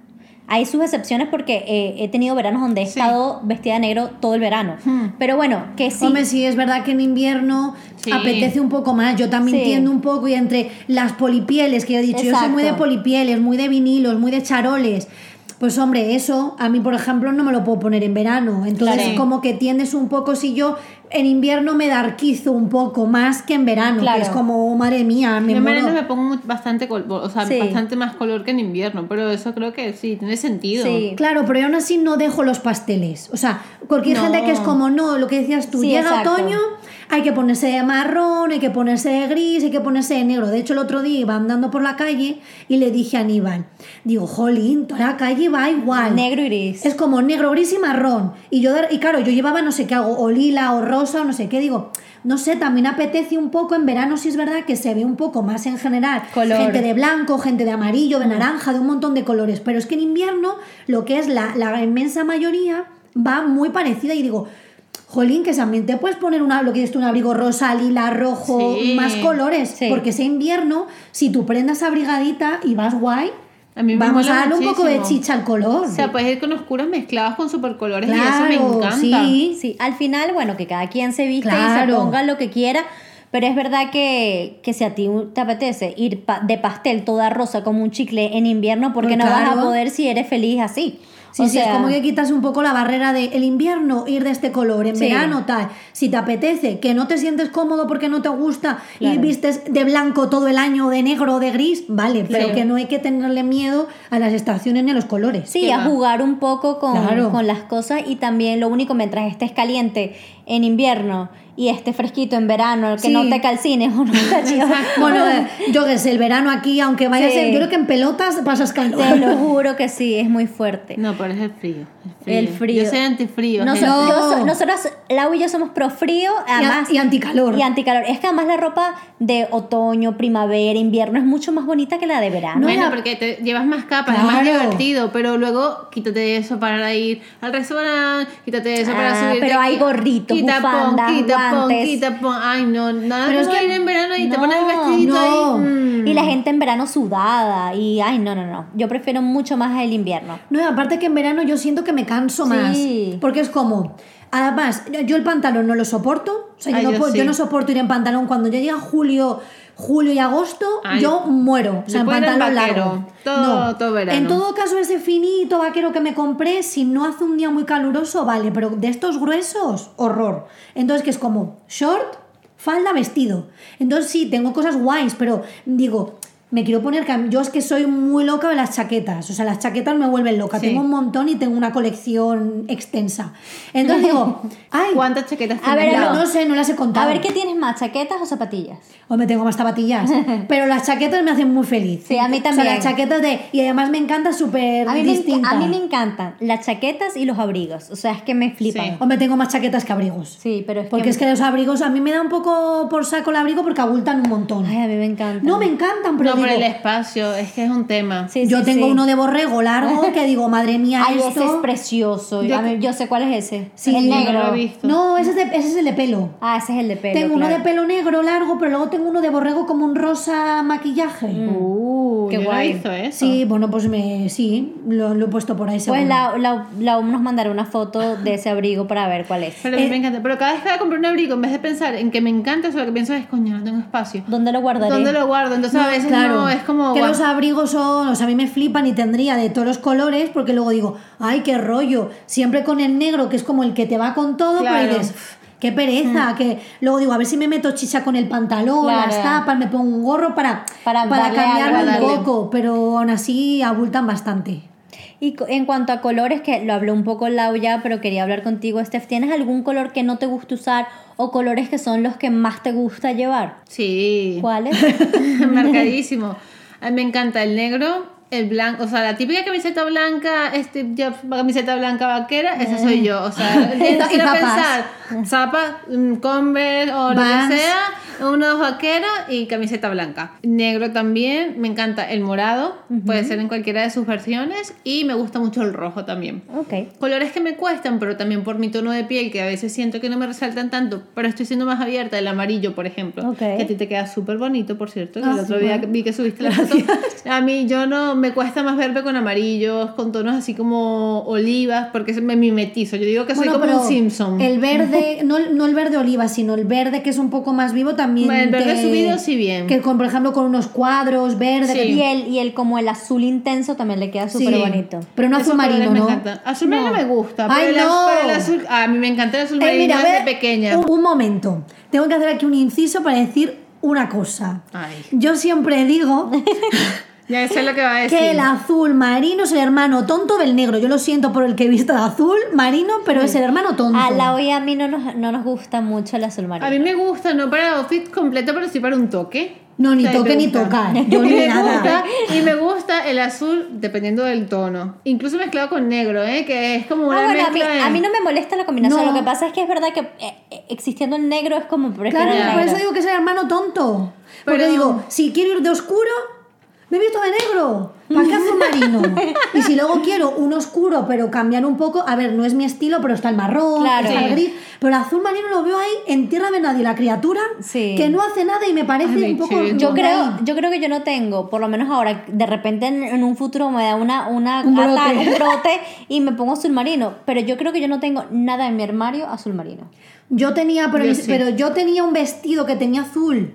B: Hay sus excepciones porque eh, he tenido veranos donde he
C: Sí.
B: estado vestida de negro todo el verano. Pero bueno, que sí.
D: Hombre, sí, es verdad que en invierno
C: Sí.
D: apetece un poco más. Yo también
B: Sí.
D: entiendo un poco y entre las polipieles que yo he dicho, yo soy muy de polipieles, muy de vinilos, muy de charoles. Pues hombre, eso a mí, por ejemplo, no me lo puedo poner en verano. Entonces,
B: Claro.
D: como que tiendes un poco, si yo en invierno me darquizo un poco más que en verano,
B: Claro.
D: que es como, madre mía, me
C: en verano me pongo bastante, o sea,
B: Sí.
C: bastante más color que en invierno, pero eso creo que sí, tiene sentido.
B: Sí.
D: Claro, pero yo aún así no dejo los pasteles. O sea, hay
C: No.
D: gente que es como, no, lo que decías tú,
B: Sí,
D: llega
B: exacto.
D: otoño, hay que ponerse de marrón, hay que ponerse de gris, hay que ponerse de negro. De hecho, el otro día iba andando por la calle y le dije a Aníbal, digo, jolín, toda la calle va igual.
B: Negro y gris.
D: Es como negro, gris y marrón. Y yo, y claro, yo llevaba no sé qué hago, o lila, o rosa, o no sé qué. Digo, no sé, también apetece un poco en verano, si es verdad que se ve un poco más en general.
B: Color.
D: Gente de blanco, gente de amarillo, de naranja, de un montón de colores. Pero es que en invierno, lo que es la, la inmensa mayoría, va muy parecida. Y digo, jolín, que también te puedes poner una, lo que dices tú, un abrigo rosa, lila, rojo,
C: Sí.
D: más colores.
B: Sí.
D: Porque ese invierno, si tú prendas abrigadita y vas guay,
C: A mí me
D: vamos a darle un poco de
C: muchísimo.
D: chicha al color.
C: O sea, puedes ir con oscuros mezclados con supercolores y eso
D: Claro,
C: me encanta.
D: sí.
B: Sí, al final, bueno, que cada quien se viste y se
D: Claro.
B: ponga lo que quiera, pero es verdad que, que si a ti te apetece ir pa- de pastel toda rosa como un chicle en invierno, porque
D: Pues
B: no vas a
D: claro.
B: poder si eres feliz así?
D: Sí,
B: O
D: sí, es como que quitas un poco la barrera de el invierno ir de este color, en
B: Sí.
D: verano tal. Si te apetece, que no te sientes cómodo porque no te gusta y vistes de blanco todo el año, o de negro o de gris, vale, pero
B: Sí.
D: que no hay que tenerle miedo a las estaciones ni a los colores.
B: Sí, a
C: va.
B: jugar un poco con,
D: Claro.
B: con las cosas y también lo único mientras estés caliente en invierno y estés fresquito en verano, que
D: Sí.
B: no te calcines [LAUGHS] o no te
D: Bueno, eh, yo que sé, el verano aquí, aunque vayas,
B: Sí.
D: en- yo creo que en pelotas pasas calor.
B: Te lo juro que sí, es muy fuerte.
C: No, pero es el frío.
B: El frío.
C: Yo soy antifrío.
B: Nosotros,
C: gente.
D: No.
B: yo Lau y yo somos pro frío,
D: Y
B: además.
D: y anticalor.
B: Y anticalor. Es que además la ropa de otoño, primavera, invierno es mucho más bonita que la de verano.
C: Bueno,
D: la-
C: porque te llevas más capas, es más divertido, pero luego quítate eso para ir al restaurante, quítate eso para
B: Ah,
C: subir.
B: pero hay gorritos, bufandas, guantes.
C: quita pon. Ay, no, nada
D: Pero es que-
C: ir en verano y te pones el vestidito
D: no.
C: ahí. mm.
B: Y la gente en verano sudada. Y ay, no, no, no. Yo prefiero mucho más el invierno.
D: No, y aparte que en verano yo siento que me canso
B: Sí.
D: más. Porque es como. Además, yo- el pantalón no lo soporto. O sea,
C: Ay,
D: yo, no
C: yo
D: puedo-
C: sí.
D: yo no soporto ir en pantalón. Cuando ya llega julio, julio y agosto,
C: Ay,
D: yo muero. O sea, en pantalón
C: vaquero,
D: largo.
C: todo-
D: No.
C: todo verano.
D: En todo caso, ese finito vaquero que me compré, si no hace un día muy caluroso, vale. Pero de estos gruesos, horror. Entonces, que es como short, falda, vestido. Entonces, sí, tengo cosas guays, pero digo. Me quiero poner, yo es que soy muy loca de las chaquetas, o sea, las chaquetas me vuelven loca,
C: Sí.
D: tengo un montón y tengo una colección extensa. Entonces digo, [LAUGHS] ay,
C: ¿Cuántas chaquetas
B: A ver,
C: tienes?
D: no, sé, no las he contado.
B: A ver, ¿qué tienes más? ¿Chaquetas o zapatillas?
D: O me tengo más zapatillas. [LAUGHS] Pero las chaquetas me hacen muy feliz.
B: Sí, a mí
D: O sea,
B: también.
D: las chaquetas de. Y además me encanta súper
B: A mí, me,
D: distinta.
B: a mí me encantan las chaquetas y los abrigos. O sea, es que me flipan.
C: Sí.
B: Sí,
D: O me tengo más chaquetas que abrigos.
B: pero es
D: Porque
B: que...
D: es que los abrigos a mí me da un poco por saco el abrigo porque abultan un montón.
B: Ay, a mí me encantan.
D: no, me encantan, pero
C: No, por
D: digo,
C: el espacio, es que es un tema.
B: Sí,
D: yo
B: sí,
D: tengo
B: sí.
D: uno de borrego largo [LAUGHS] que digo, madre mía,
B: Ay,
D: esto...
B: ese es precioso.
C: Yo-
B: A mí- yo sé cuál es ese.
D: Sí,
B: el
D: no
C: No
B: negro.
C: lo he visto.
D: No, ese es, de- ese es el de pelo.
B: Ah, ese es el de pelo.
D: tengo uno de pelo negro largo, pero luego tengo uno de borrego como un rosa maquillaje.
C: Uh,
B: Qué
C: yo no he
B: guay.
C: visto eso.
D: Sí, bueno, pues me, sí, lo, lo he puesto por ahí.
B: Pues
D: seguro.
B: la, la, la nos mandará una foto de ese abrigo para ver cuál es.
C: Pero a mí
D: Eh,
C: me encanta. Pero cada vez que voy a comprar un abrigo, en vez de pensar en que me encanta, eso lo que pienso es, coño, no tengo espacio.
B: ¿Dónde lo guardaré?
C: ¿Dónde lo guardo? Entonces a veces
D: Claro,
C: no, es como...
D: que los abrigos son, o sea, a mí me flipan y tendría de todos los colores, porque luego digo, ay, qué rollo, siempre con el negro, que es como el que te va con todo,
C: Claro.
D: pero dices, "Uf, qué pereza, que luego digo, a ver si me meto chicha con el pantalón,
B: Claro.
D: las tapas, me pongo un gorro para,
B: Para darle
D: cambiarlo
B: algo,
D: un poco, pero aún así abultan bastante.
B: Y en cuanto a colores, que lo habló un poco Lau ya, pero quería hablar contigo, Steph, ¿tienes algún color que no te gusta usar o colores que son los que más te gusta llevar?
C: Sí.
B: ¿Cuáles? [LAUGHS]
C: Marcadísimo. A mí me encanta el negro, el blanco, o sea, la típica camiseta blanca, este, ya, camiseta blanca vaquera, esa soy yo. O sea, [LAUGHS]
D: zapas.
C: pensar, zapas, mm, Converse o lo que sea, unos vaqueros y camiseta blanca. Negro también, me encanta el morado, puede ser en cualquiera de sus versiones, y me gusta mucho el rojo también.
B: Ok.
C: Colores que me cuestan, pero también por mi tono de piel, que a veces siento que no me resaltan tanto, pero estoy siendo más abierta, el amarillo, por ejemplo,
B: Ok.
C: que a ti te queda súper bonito, por cierto, que
D: Ah,
C: el otro día vi que subiste la foto. A mí yo no, me cuesta más verme con amarillos, con tonos así como olivas, porque me mimetizo. Yo digo que soy
D: Bueno,
C: como un Simpson.
D: El verde, [LAUGHS] no, no el verde oliva, sino el verde que es un poco más vivo también.
C: Bueno, el verde subido sí bien.
D: Que con, por ejemplo, con unos cuadros verde.
C: Sí.
B: Y el, y el como el azul intenso también le queda
D: Sí,
B: súper bonito.
D: Pero no azul marino,
C: me
D: ¿no?
C: Azul marino
D: No.
C: me gusta, pero,
D: Ay,
C: el,
D: no.
C: pero el azul, a mí me encanta el azul
D: Eh,
C: marino
D: mira,
C: desde pequeña.
D: Un, un momento. Tengo que hacer aquí un inciso para decir una cosa.
C: Ay.
D: Yo siempre digo [LAUGHS]
C: Ya sé lo que va a decir.
D: que el azul marino es el hermano tonto del negro. Yo lo siento por el que he visto de azul marino, pero es el hermano tonto.
B: A la hoy a mí no nos, no nos gusta mucho el azul marino.
C: A mí me gusta, no para outfit completo, pero sí para un toque.
D: No, ni
C: O sea,
D: toque ni tocar. [LAUGHS] Yo
C: y
D: ni
C: me
D: nada.
C: gusta, y me gusta el azul dependiendo del tono. Incluso mezclado con negro, ¿eh? que es como una
B: Ah, bueno, a mí,
C: mezcla de-
B: a mí no me molesta la combinación.
D: No.
B: Lo que pasa es que es verdad que eh, eh, existiendo el negro es como prefiero
D: Claro,
B: el
D: por eso digo que es el hermano tonto. Porque
C: Pero-
D: digo, si quiero ir de oscuro, me he visto de negro. ¿Para qué azul marino? y si luego quiero un oscuro, pero cambiar un poco, a ver, no es mi estilo, pero está el marrón,
B: Claro.
D: está el gris. Pero el azul marino lo veo ahí en tierra de nadie, la criatura
B: Sí.
D: que no hace nada y me parece
C: Ay,
D: un poco.
B: Yo creo, yo creo que yo no tengo, por lo menos ahora, de repente en, en un futuro me da una, una
D: Un brote.
B: ata- un brote y me pongo azul marino. Pero yo creo que yo no tengo nada en mi armario azul marino.
D: Yo tenía, pero,
C: Yo
D: mis-
C: sí.
D: pero yo tenía un vestido que tenía azul,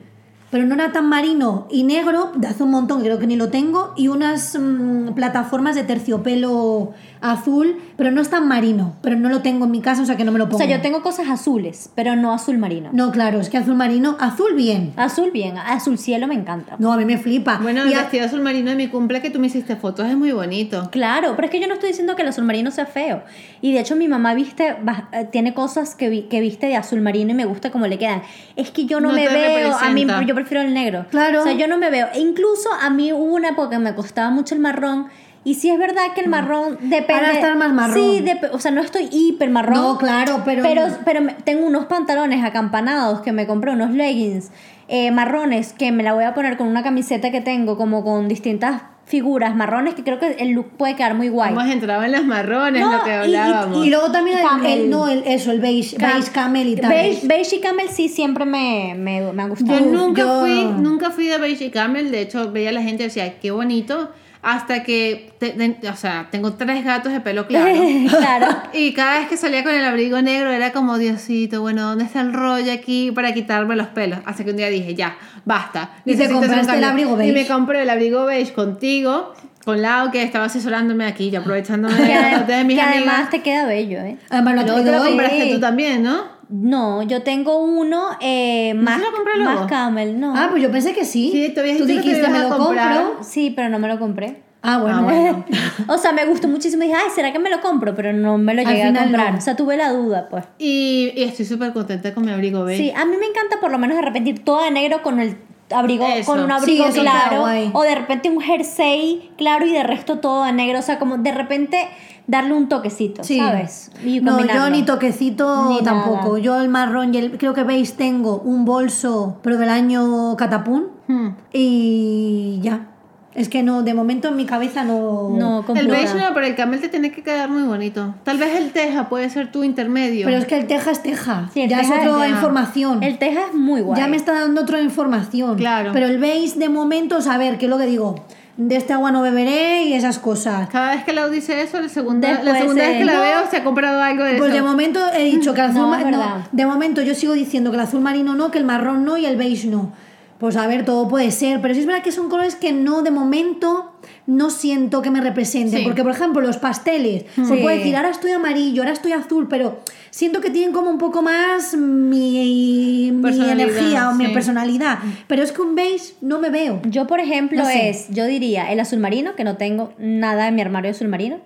D: pero no era tan marino y negro, de hace un montón, creo que ni lo tengo, y unas mm, plataformas de terciopelo azul, pero no es tan marino, pero no lo tengo en mi casa, o sea que no me lo
B: O
D: pongo.
B: sea, yo tengo cosas azules, pero no azul marino.
D: No, claro, es que azul marino, azul bien.
B: Azul bien, azul cielo me encanta.
D: No, a mí me flipa.
C: Bueno,
D: Y
C: el
D: a-
C: vestido azul marino de mi cumple que tú me hiciste fotos es muy bonito.
B: Claro, pero es que yo no estoy diciendo que el azul marino sea feo. Y de hecho mi mamá viste, eh, tiene cosas que, vi- que viste de azul marino y me gusta cómo le quedan. Es que yo no,
C: No
B: me veo, a mí yo prefiero el negro.
D: Claro.
B: O sea, yo no me veo. E incluso a mí hubo una época que me costaba mucho el marrón. Y sí es verdad que el marrón depende.
D: Mm. Ahora estás más marrón.
B: Sí, o sea, no estoy hiper marrón.
D: No, claro, pero-
B: Pero, pero tengo unos pantalones acampanados que me compré, unos leggings eh, marrones que me la voy a poner con una camiseta que tengo, como con distintas figuras marrones, que creo que el look puede quedar muy guay.
C: Hemos entrado en las marrones,
B: No,
C: lo que
B: y- y-
C: hablábamos.
D: Y luego también el,
B: Camel.
D: el- no, el, eso, el beige,
B: Cam-
D: beige camel y tal.
B: Beige, beige y camel sí siempre me, me, me han gustado.
C: Yo nunca
D: yo-
C: fui, nunca fui de Beige y Camel, de hecho veía a la gente y decía, qué bonito, hasta que, te- te- o sea, tengo tres gatos de pelo claro. [LAUGHS]
B: claro. [LAUGHS]
C: Y cada vez que salía con el abrigo negro era como, Diosito, bueno, ¿dónde está el rollo aquí para quitarme los pelos? Hasta que un día dije, ya, basta.
D: Y te compraste el
C: cambio".
D: abrigo beige.
C: Y me compré el abrigo beige contigo, con Lau, que estaba asesorándome aquí, yo aprovechándome [LAUGHS] de, de mis
B: que
C: amigas.
B: además te queda bello, ¿eh?
D: Además, lo
C: compraste tú también, ¿no?
B: No, yo tengo uno eh, más,
C: se lo compró luego?
B: más camel, no.
D: Ah, pues yo pensé que sí.
C: Sí, te habías
D: Tú
C: que
D: dijiste,
C: ibas
D: me
C: a
D: lo
C: comprar".
D: compro.
B: Sí, pero no me lo compré.
D: Ah, bueno.
C: Ah, bueno. [LAUGHS]
B: o sea, me gustó muchísimo. Dije, ay, ¿será que me lo compro? Pero no me lo
D: Al
B: llegué a comprar.
D: no.
B: O sea, tuve la duda, pues.
C: Y, y estoy súper contenta con mi abrigo beige.
B: Sí, a mí me encanta por lo menos de repente ir toda de negro con el abrigo,
C: Eso.
B: con un abrigo claro. O de repente un jersey claro y de resto todo de negro. O sea, como de repente darle un toquecito,
D: Sí.
B: ¿sabes? Y
D: no, yo ni toquecito
B: Ni
D: tampoco.
B: nada.
D: Yo el marrón y el, creo que veis tengo un bolso, pero del año Catapún.
C: Hmm.
D: Y ya. Es que no, de momento en mi cabeza no.
B: No,
C: El beige no, pero el camel te tiene que quedar muy bonito. Tal vez el teja puede ser tu intermedio.
D: Pero es que el teja es teja.
B: Sí, el
D: ya
B: teja
D: es otra
C: ya.
D: información.
B: El teja es muy guay.
D: Ya me está dando otra información.
C: Claro.
D: Pero el beige de momento, a ver, ¿qué es lo que digo? De este agua no beberé y esas cosas.
C: Cada vez que Lau dice eso, la segunda, la segunda vez
B: eh,
C: que la
B: no.
C: veo se ha comprado algo de
D: Pues
C: eso.
D: de momento he dicho que el azul
B: No,
D: no,
B: verdad.
D: de momento yo sigo diciendo que el azul marino no, que el marrón no y el beige no. Pues a ver, todo puede ser, pero sí es verdad que son colores que no de momento no siento que me representen,
C: Sí.
D: porque por ejemplo los pasteles, se
B: Sí.
D: puede decir ahora estoy amarillo, ahora estoy azul, pero siento que tienen como un poco más mi, energía o mi personalidad, pero es que un beige no me veo.
B: Yo, por ejemplo,
D: No sé.
B: es, yo diría el azul marino, que no tengo nada en mi armario azul marino,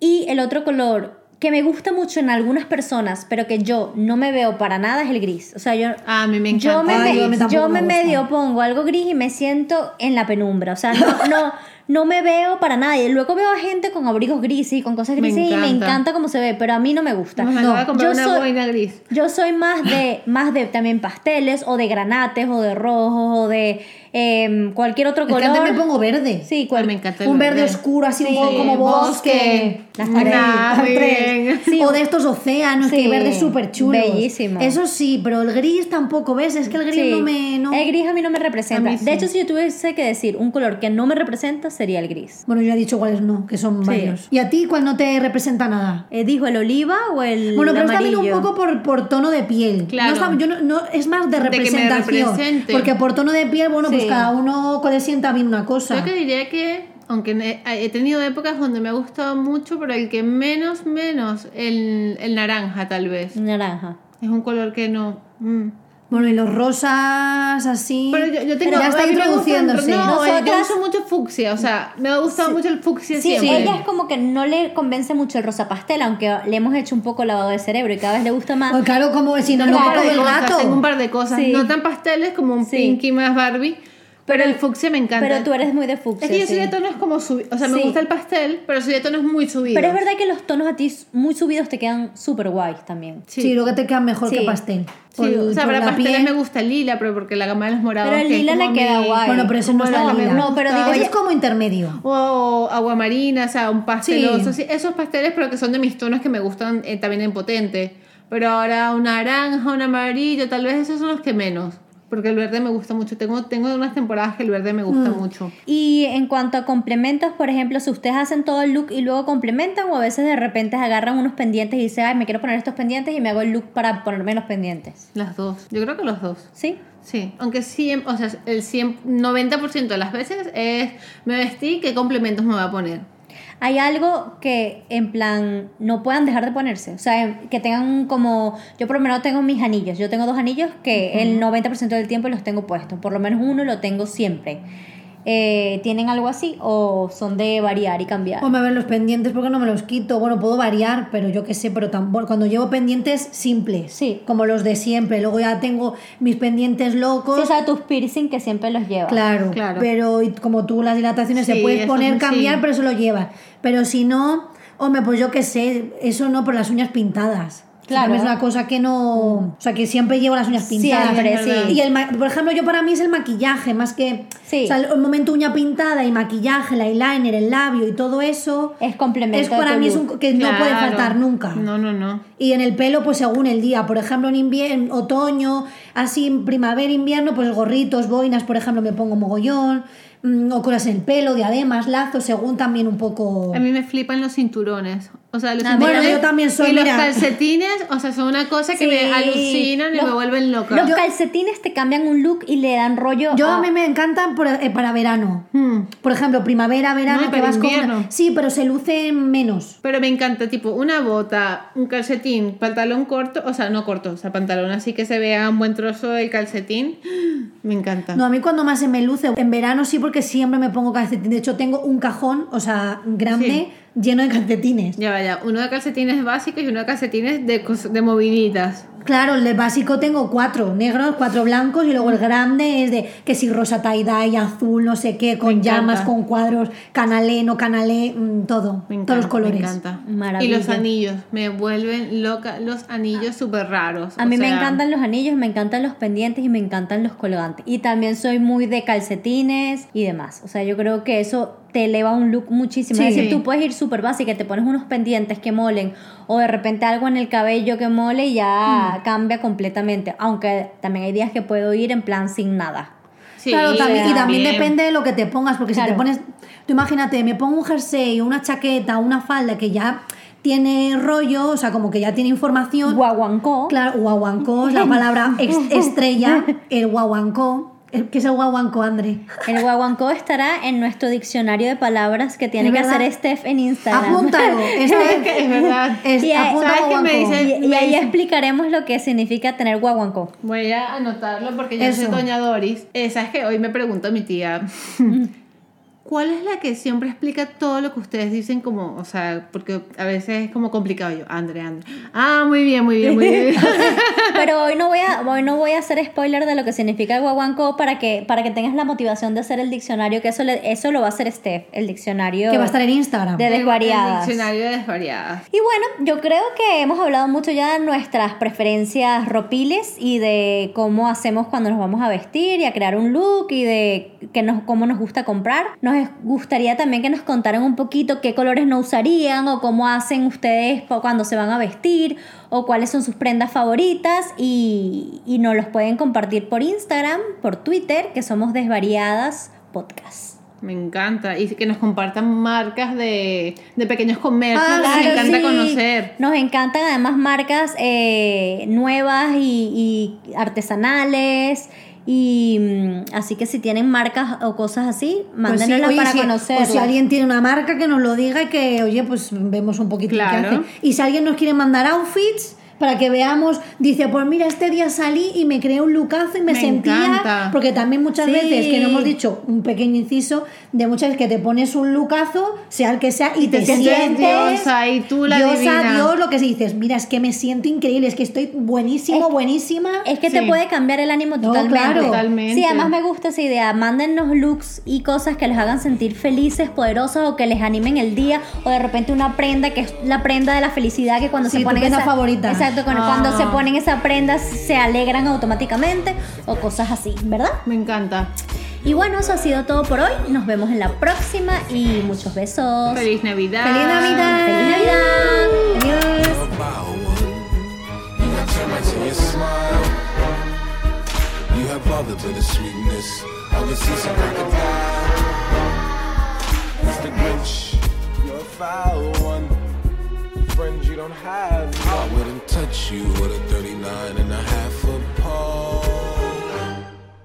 B: y el otro color que me gusta mucho en algunas personas, pero que yo no me veo para nada es el gris. O sea, yo
C: Ah, a mí me encanta.
B: yo me,
D: Ay,
B: yo me medio pongo algo gris y me siento en la penumbra. O sea, no, no, no me veo para nada. Y luego veo a gente con abrigos grises y con cosas
C: Me
B: grises y me
C: encanta.
B: encanta cómo se ve, pero a mí no me gusta.
C: Me
B: No, yo
C: una
B: soy-
C: boina gris.
B: yo soy más de, [LAUGHS] más de también pasteles o de granates o de rojos o de em, cualquier otro
D: Es que
B: color.
D: antes me pongo verde.
B: Sí,
C: Ah,
B: cual-
C: me encanta el
D: un verde oscuro, así un
B: Sí,
D: poco como bosque.
C: bosque.
B: Las
D: Andrés,
C: Ah.
B: Sí.
D: o de estos océanos, que
B: Sí,
D: hay verdes súper chulos.
B: bellísimo.
D: Eso sí, pero el gris tampoco, ¿ves? Es que el gris
B: Sí.
D: no me... no-
B: El gris a mí no me representa. De hecho, si yo tuviese que decir un color que no me representa, sería el gris.
D: Bueno, yo he dicho cuáles no, que son
B: Sí.
D: varios. ¿Y a ti cuál no te representa nada?
B: Eh, ¿Dijo el oliva o el
D: Bueno, pero es también un
B: amarillo?
D: poco por, por tono de piel.
C: Claro.
D: No está- yo no, no- es más de
C: De que me
D: representación. porque por tono de piel, bueno, pues cada uno le sienta bien una cosa.
C: Yo que diría que, aunque he, he tenido épocas donde me ha gustado mucho, pero el que menos, menos, el, el naranja tal vez.
B: Naranja.
C: Es un color que no... mm.
D: Bueno, y los rosas así.
C: Pero yo, yo tengo,
D: ya está introduciéndose.
C: No, yo uso mucho fucsia, o sea, me ha gustado mucho el fucsia
B: Sí,
C: siempre.
B: ella es como que no le convence mucho el rosa pastel, aunque le hemos hecho un poco lavado de cerebro y cada vez le gusta más.
D: Pues claro, como si no,
C: Tengo
D: no
C: de
D: el rato.
C: tengo un par de cosas,
B: Sí.
C: no tan pasteles como un
B: Sí.
C: pinky más Barbie, pero, el fucsia me encanta.
B: Pero tú eres muy de fucsia.
C: es que yo soy
B: sí.
C: de tonos como subidos, o sea, me
B: Sí.
C: gusta el pastel, pero soy de tonos muy subidos.
B: Pero es verdad que los tonos a ti muy subidos te quedan súper guays también.
D: Sí. lo que te queda mejor
B: Sí.
D: que pastel.
C: Sí,
D: Por-
C: o sea,
D: por
C: para
D: la
C: pasteles
D: piel.
C: me gusta el lila, pero porque la gama de los morados.
B: Pero el
C: que es
B: lila le
C: como
B: queda
C: mi-
B: guay.
D: Bueno, pero eso no está
C: me
D: lila.
B: No, pero digo,
D: Eso es como intermedio.
C: O aguamarina, o sea, un pasteloso. sí, esos pasteles, pero que son de mis tonos que me gustan eh, también en potente. Pero ahora un naranja, un amarillo, tal vez esos son los que menos. Porque el verde me gusta mucho. Tengo, tengo unas temporadas que el verde me gusta
B: Mm.
C: mucho.
B: Y en cuanto a complementos, por ejemplo, si ustedes hacen todo el look y luego complementan o a veces de repente agarran unos pendientes y dicen, ay, me quiero poner estos pendientes y me hago el look para ponerme los pendientes.
C: Las dos. Yo creo que los dos.
B: ¿Sí?
C: Sí, aunque 100, o sea, el 100, 90% de las veces es me vestí, ¿qué complementos me voy a poner?
B: Hay algo que en plan no puedan dejar de ponerse. O sea, que tengan como... Yo por lo menos tengo mis anillos. Yo tengo dos anillos que el 90% del tiempo los tengo puestos. Por lo menos uno lo tengo siempre. Eh, ¿Tienen algo así o son de variar y cambiar?
D: Hombre, a ver, los pendientes, porque no me los quito? Bueno, puedo variar, pero yo qué sé, pero tan, bueno, cuando llevo pendientes simples,
B: Sí.
D: como los de siempre. Luego ya tengo mis pendientes locos.
B: Sí, o sea, tus piercing que siempre los llevas.
D: Claro,
C: Claro.
D: pero y como tú las dilataciones
C: Sí,
D: se puedes
C: eso
D: poner,
C: sí.
D: cambiar, pero eso lo llevas. Pero si no, hombre, pues yo qué sé, eso no por las uñas pintadas.
B: Claro.
D: Es una cosa que no. O sea, que siempre llevo las uñas pintadas.
B: Siempre, sí.
D: Y el, ma- por ejemplo, yo para mí es el maquillaje, más que.
B: Sí.
D: O sea, el, momento uña pintada y maquillaje, el eyeliner, el labio y todo eso.
B: Es complemento
D: Es para mí es un, que no puede faltar nunca.
C: No, no, no.
D: Y en el pelo, pues según el día. Por ejemplo, en invierno, otoño, así en primavera, invierno, pues gorritos, boinas, por ejemplo, me pongo mogollón. mm, O cosas en el pelo, diademas, lazos, según también un poco.
C: A mí me flipan los cinturones. O sea, los cinturones
D: bueno, yo también soy,
C: Y los calcetines, o sea, son una cosa que
B: Sí.
C: me alucinan y
B: Los-
C: me vuelven loca.
B: Los calcetines te cambian un look y le dan rollo
D: Yo
B: a...
D: a mí me encantan por- eh, para verano.
C: Hmm.
D: Por ejemplo, primavera, verano,
C: No,
D: que vas con una-
C: invierno.
D: Sí, pero se lucen menos.
C: Pero me encanta, tipo, una bota, un calcetín, pantalón corto, o sea, no corto, o sea, pantalón así que se vea un buen trozo del calcetín. [GASPS] Me encanta.
D: No, a mí cuando más se me luce, en verano sí, porque siempre me pongo calcetín. De hecho, tengo un cajón, o sea, grande, lleno de calcetines.
C: Ya vaya, uno de calcetines básicos y uno de calcetines de, de moviditas.
D: Claro, el de básico tengo cuatro negros, cuatro blancos y luego el grande es de que si rosa tie-dye, azul, no sé qué, con llamas, con cuadros, canalé, no canalé, mm, todo,
C: Me encanta,
D: todos los colores.
C: Me encanta.
B: Maravilla.
C: Y los anillos, me vuelven loca los anillos súper raros.
B: A mí me encantan los anillos, me encantan los pendientes y me encantan los colgantes. Y también soy muy de calcetines y demás. O sea, yo creo que eso te eleva un look muchísimo. Es
D: Sí.
B: decir, tú puedes ir súper básica, te pones unos pendientes que molen o de repente algo en el cabello que mole y ya cambia completamente. Aunque también hay días que puedo ir en plan sin nada.
C: Sí,
D: claro, también, y también
C: bien.
D: depende de lo que te pongas, porque si
B: Claro.
D: te pones, tú imagínate, me pongo un jersey, una chaqueta, una falda que ya tiene rollo, o sea, como que ya tiene información.
B: Guaguancó.
D: Claro, guaguancó es la [LAUGHS] palabra estrella, [LAUGHS] el guaguancó. El- ¿Qué es el guaguancó, André?
B: El guaguancó estará en nuestro diccionario de palabras que tiene
D: ¿Es
B: que
D: verdad?
B: hacer Steph en Instagram.
D: Apúntalo. [LAUGHS]
C: Es es verdad.
D: Es,
B: Y ahí-. Y, y ahí explicaremos lo que significa tener guaguancó.
C: Voy a anotarlo porque yo soy. Doña Doris. Eh, ¿Sabes que Hoy me preguntó mi tía. [LAUGHS] ¿Cuál es la que siempre explica todo lo que ustedes dicen como, o sea, porque a veces es como complicado yo, Andre, Andre. Ah, muy bien, muy bien, muy bien. [LAUGHS] [LAUGHS]
B: Pero hoy no voy a hoy no voy a hacer spoiler de lo que significa el guaguancó para que para que tengas la motivación de hacer el diccionario, que eso le- eso lo va a hacer Steph, el diccionario
D: Que va a estar en Instagram.
B: de desvariadas.
C: El diccionario de desvariadas.
B: Y bueno, yo creo que hemos hablado mucho ya de nuestras preferencias ropiles y de cómo hacemos cuando nos vamos a vestir y a crear un look y de que nos, cómo nos gusta comprar. Nos gustaría también que nos contaran un poquito qué colores no usarían o cómo hacen ustedes cuando se van a vestir o cuáles son sus prendas favoritas y, y nos los pueden compartir por Instagram, por Twitter, que somos Desvariadas Podcast.
C: Me encanta. Y que nos compartan marcas de, de pequeños comercios.
D: Ah,
C: nos
D: claro,
C: encanta
B: sí.
C: conocer.
B: Nos encantan además marcas eh, nuevas y, y artesanales. Y mm, así que si tienen marcas o cosas así,
D: Pues sí,
B: para
D: si-
B: conocerlas.
D: O si alguien tiene una marca que nos lo diga y que, oye, pues vemos un poquito
C: Claro.
D: qué hace. Y si alguien nos quiere mandar outfits para que veamos, dice, pues mira, este día salí y me creé un lookazo y me,
C: Me
D: sentía.
C: encanta.
D: Porque también muchas
B: Sí.
D: veces, que no hemos dicho un pequeño inciso, de muchas veces que te pones un lookazo, sea el que sea, y,
C: te
D: te,
C: sientes
D: sientes.
C: diosa y tú la
D: diosa. Dios, lo que se dices, mira, es que me siento increíble, es que estoy buenísimo,
B: Es-
D: buenísima.
B: Es que te puede cambiar el ánimo
D: No,
B: totalmente.
D: claro.
C: Totalmente.
B: Sí, además me gusta esa idea. Mándennos looks y cosas que les hagan sentir felices, poderosas o que les animen el día. O de repente una prenda que es la prenda de la felicidad que cuando
D: Sí,
B: se ponen
D: prenda
B: esa,
D: favorita.
B: Exacto, cuando,
C: Ah.
B: cuando se ponen esa prenda se alegran automáticamente o cosas así, ¿verdad?
C: Me encanta.
B: Y bueno, eso ha sido todo por hoy. Nos vemos en la próxima y muchos besos.
C: Feliz Navidad.
D: ¡Feliz Navidad!
B: ¡Feliz Navidad! Adiós.
A: Friends you don't have. I wouldn't touch you with a 39 and a half